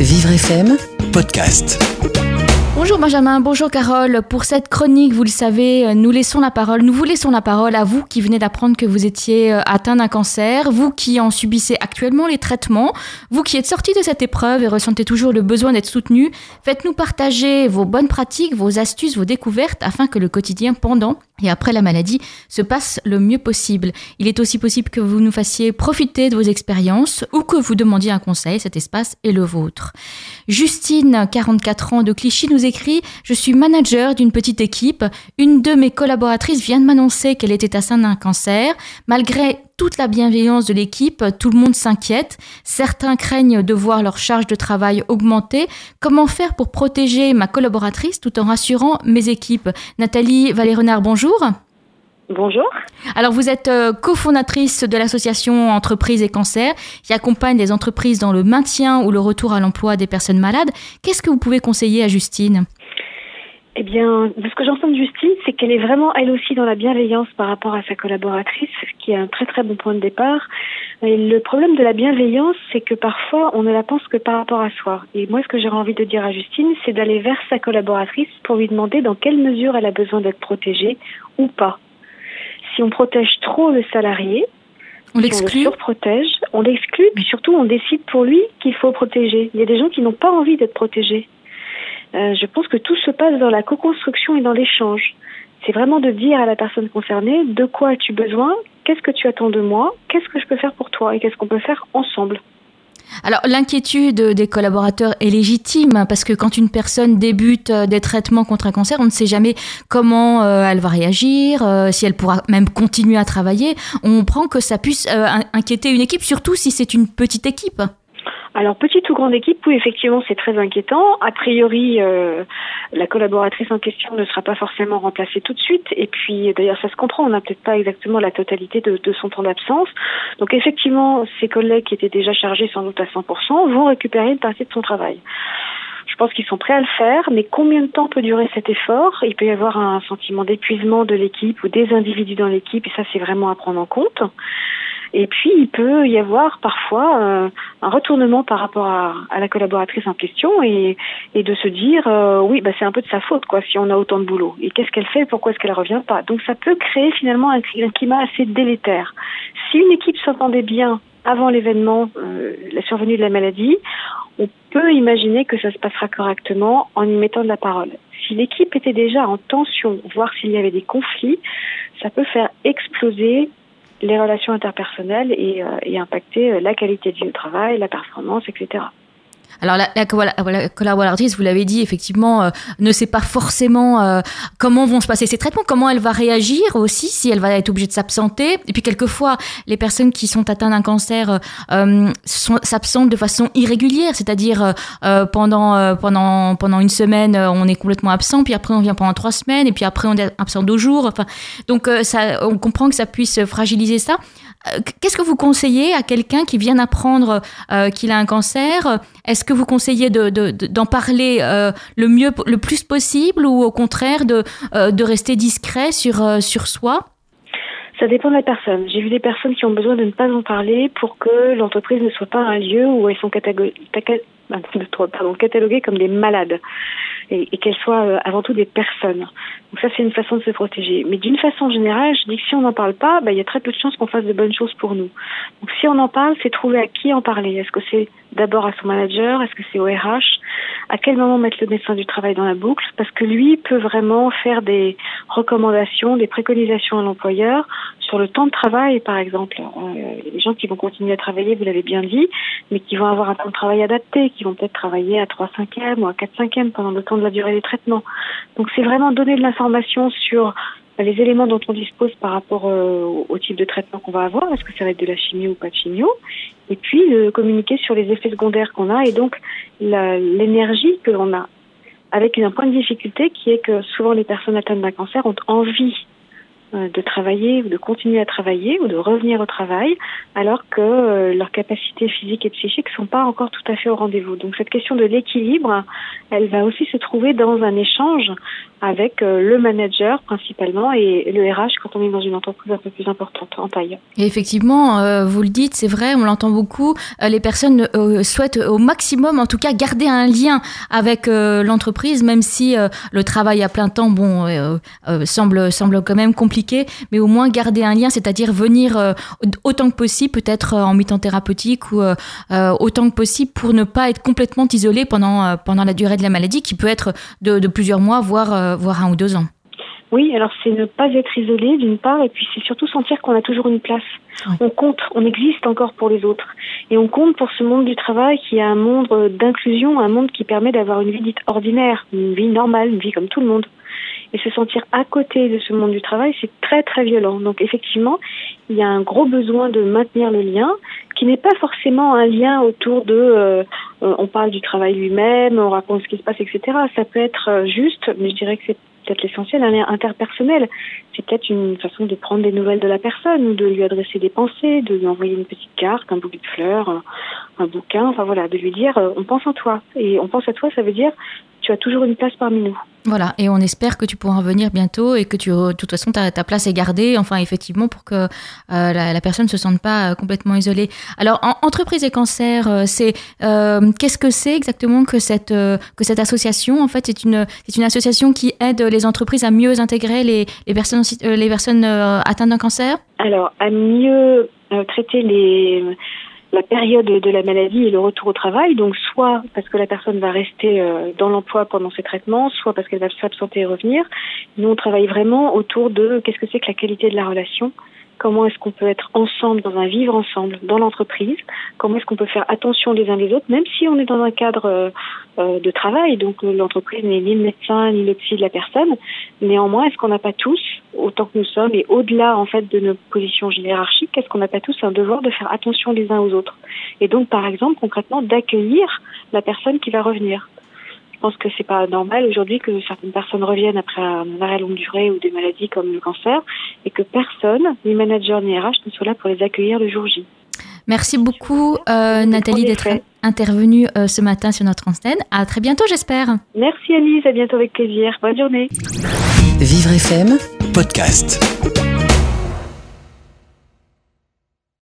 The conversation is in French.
Vivre FM Podcast. Bonjour Benjamin, bonjour Carole. Pour cette chronique, vous le savez, nous laissons la parole, nous vous laissons la parole à vous qui venez d'apprendre que vous étiez euh, atteint d'un cancer, vous qui en subissez actuellement les traitements, vous qui êtes sorti de cette épreuve et ressentez toujours le besoin d'être soutenu. Faites-nous partager vos bonnes pratiques, vos astuces, vos découvertes afin que le quotidien pendant et après la maladie se passe le mieux possible. Il est aussi possible que vous nous fassiez profiter de vos expériences ou que vous demandiez un conseil, cet espace est le vôtre. Justine, 44 ans de Clichy, nous écrit Je suis manager d'une petite équipe. Une de mes collaboratrices vient de m'annoncer qu'elle était atteinte d'un cancer. Malgré toute la bienveillance de l'équipe, tout le monde s'inquiète. Certains craignent de voir leur charge de travail augmenter. Comment faire pour protéger ma collaboratrice tout en rassurant mes équipes? Nathalie Valérenard, bonjour. Bonjour. Alors vous êtes euh, cofondatrice de l'association Entreprises et Cancer qui accompagne les entreprises dans le maintien ou le retour à l'emploi des personnes malades. Qu'est-ce que vous pouvez conseiller à Justine? Eh bien, de ce que j'entends de Justine, c'est qu'elle est vraiment elle aussi dans la bienveillance par rapport à sa collaboratrice, ce qui est un très très bon point de départ. Et le problème de la bienveillance, c'est que parfois on ne la pense que par rapport à soi. Et moi, ce que j'aurais envie de dire à Justine, c'est d'aller vers sa collaboratrice pour lui demander dans quelle mesure elle a besoin d'être protégée ou pas. Si on protège trop le salarié, on l'exclut. On le surprotège, on l'exclut, puis surtout on décide pour lui qu'il faut protéger. Il y a des gens qui n'ont pas envie d'être protégés. Euh, je pense que tout se passe dans la co-construction et dans l'échange. C'est vraiment de dire à la personne concernée de quoi as-tu besoin, qu'est-ce que tu attends de moi, qu'est-ce que je peux faire pour toi et qu'est-ce qu'on peut faire ensemble. Alors l'inquiétude des collaborateurs est légitime parce que quand une personne débute euh, des traitements contre un cancer, on ne sait jamais comment euh, elle va réagir, si elle pourra même continuer à travailler. On prend que ça puisse inquiéter une équipe, surtout si c'est une petite équipe. Alors, petite ou grande équipe, oui, effectivement, c'est très inquiétant. A priori, euh, la collaboratrice en question ne sera pas forcément remplacée tout de suite. Et puis, d'ailleurs, ça se comprend, on n'a peut-être pas exactement la totalité de, de son temps d'absence. Donc, effectivement, ses collègues qui étaient déjà chargés sans doute à 100% vont récupérer une partie de son travail. Je pense qu'ils sont prêts à le faire, mais combien de temps peut durer cet effort? Il peut y avoir un sentiment d'épuisement de l'équipe ou des individus dans l'équipe, et ça, c'est vraiment à prendre en compte. Et puis, il peut y avoir parfois euh, un retournement par rapport à, la collaboratrice en question et, de se dire, euh, oui, bah, c'est un peu de sa faute, quoi, si on a autant de boulot. Et qu'est-ce qu'elle fait? Pourquoi est-ce qu'elle revient pas? Donc, ça peut créer finalement un, climat assez délétère. Si une équipe s'entendait bien avant l'événement, euh, la survenue de la maladie, on peut imaginer que ça se passera correctement en y mettant de la parole. Si l'équipe était déjà en tension, voire s'il y avait des conflits, ça peut faire exploser les relations interpersonnelles et, euh, et impacter euh, la qualité de vie au travail, la performance, etc. Alors la, la, collaboratrice, vous l'avez dit, effectivement, euh, ne sait pas forcément euh, comment vont se passer ces traitements, comment elle va réagir aussi, si elle va être obligée de s'absenter. Et puis quelquefois, les personnes qui sont atteintes d'un cancer euh, s'absentent de façon irrégulière, c'est-à-dire pendant pendant pendant une semaine, on est complètement absent, puis après on vient pendant trois semaines, et puis après on est absent deux jours. Enfin, donc on comprend que ça puisse fragiliser ça. Qu'est-ce que vous conseillez à quelqu'un qui vient d'apprendre qu'il a un cancer? Est-ce que vous conseillez d'en de, parler euh, le mieux, le plus possible, ou au contraire de, euh, rester discret sur, euh, soi? Ça dépend de la personne. J'ai vu des personnes qui ont besoin de ne pas en parler pour que l'entreprise ne soit pas un lieu où elles sont cataloguées comme des malades et, qu'elles soient avant tout des personnes. Donc ça, c'est une façon de se protéger. Mais d'une façon générale, je dis que si on n'en parle pas, bah, il y a très peu de chances qu'on fasse de bonnes choses pour nous. Donc si on en parle, c'est trouver à qui en parler. Est-ce que c'est d'abord à son manager? Est-ce que c'est au RH À quel moment mettre le médecin du travail dans la boucle? Parce que lui peut vraiment faire des recommandations, des préconisations à l'employeur sur le temps de travail, par exemple. Euh, des gens qui vont continuer à travailler, vous l'avez bien dit, mais qui vont avoir un temps de travail adapté, qui vont peut-être travailler à 3 5e ou à 4 5e pendant le temps de la durée des traitements. Donc c'est vraiment donner de l'information sur les éléments dont on dispose par rapport euh, au type de traitement qu'on va avoir, est-ce que ça va être de la chimio ou pas de chimio, et puis euh, communiquer sur les effets secondaires qu'on a et donc l'énergie que l'on a, avec un point de difficulté qui est que souvent les personnes atteintes d'un cancer ont envie euh, de travailler ou de continuer à travailler ou de revenir au travail alors que euh, leurs capacités physiques et psychiques sont pas encore tout à fait au rendez-vous. Donc cette question de l'équilibre, elle va aussi se trouver dans un échange avec euh, le manager principalement et le RH quand on est dans une entreprise un peu plus importante en taille. Et effectivement, vous le dites, c'est vrai, on l'entend beaucoup, les personnes souhaitent au maximum en tout cas garder un lien avec l'entreprise même si le travail à plein temps bon semble semble quand même compliqué mais au moins garder un lien, c'est-à-dire venir euh, autant que possible, peut-être euh, en mi-temps thérapeutique ou euh, autant que possible pour ne pas être complètement isolé pendant, pendant la durée de la maladie, qui peut être de, plusieurs mois, voire, voire un ou deux ans. Oui, alors c'est ne pas être isolé d'une part, et puis c'est surtout sentir qu'on a toujours une place. On compte, on existe encore pour les autres. Et on compte pour ce monde du travail qui est un monde d'inclusion, un monde qui permet d'avoir une vie dite ordinaire, une vie normale, une vie comme tout le monde et se sentir à côté de ce monde du travail, c'est très très violent. Donc effectivement, il y a un gros besoin de maintenir le lien, qui n'est pas forcément un lien autour de euh, euh, on parle du travail lui-même, on raconte ce qui se passe, etc. Ça peut être euh, juste, mais je dirais que c'est peut-être l'essentiel, un lien interpersonnel. C'est peut-être une façon de prendre des nouvelles de la personne ou de lui adresser des pensées, de lui envoyer une petite carte, un bouquet de fleurs, un bouquin, enfin voilà, de lui dire on pense en toi. Et on pense à toi, ça veut dire tu as toujours une place parmi nous. Voilà, et on espère que tu pourras revenir bientôt et que tu, de toute façon ta, ta place est gardée, enfin effectivement pour que euh, la, personne ne se sente pas euh, complètement isolée. Alors, en, entreprise et cancer, euh, c'est qu'est-ce que c'est exactement que cette que cette association En fait, c'est une c'est une association qui aide les entreprises à mieux intégrer les, les personnes les personnes atteintes d'un cancer? Alors, à mieux traiter les la période de la maladie et le retour au travail, donc soit parce que la personne va rester euh, dans l'emploi pendant ses traitements, soit parce qu'elle va s'absenter et revenir. Nous, on travaille vraiment autour de qu'est-ce que c'est que la qualité de la relation, comment est-ce qu'on peut être ensemble dans un vivre ensemble dans l'entreprise, comment est-ce qu'on peut faire attention les uns les autres, même si on est dans un cadre euh, euh, de travail, donc euh, l'entreprise n'est ni le médecin ni le psy de la personne, néanmoins est-ce qu'on n'a pas tous, autant que nous sommes, et au-delà en fait de nos positions hiérarchiques, est-ce qu'on n'a pas tous un devoir de faire attention les uns aux autres, et donc par exemple concrètement d'accueillir la personne qui va revenir. Je pense que c'est pas normal aujourd'hui que certaines personnes reviennent après un arrêt longue durée ou des maladies comme le cancer et que personne, ni manager ni RH, ne soit là pour les accueillir le jour J. Merci beaucoup euh, Nathalie d'être intervenue euh, ce matin sur notre antenne. À très bientôt j'espère. Merci Alice, à bientôt avec plaisir. Bonne journée. Vivre FM, podcast.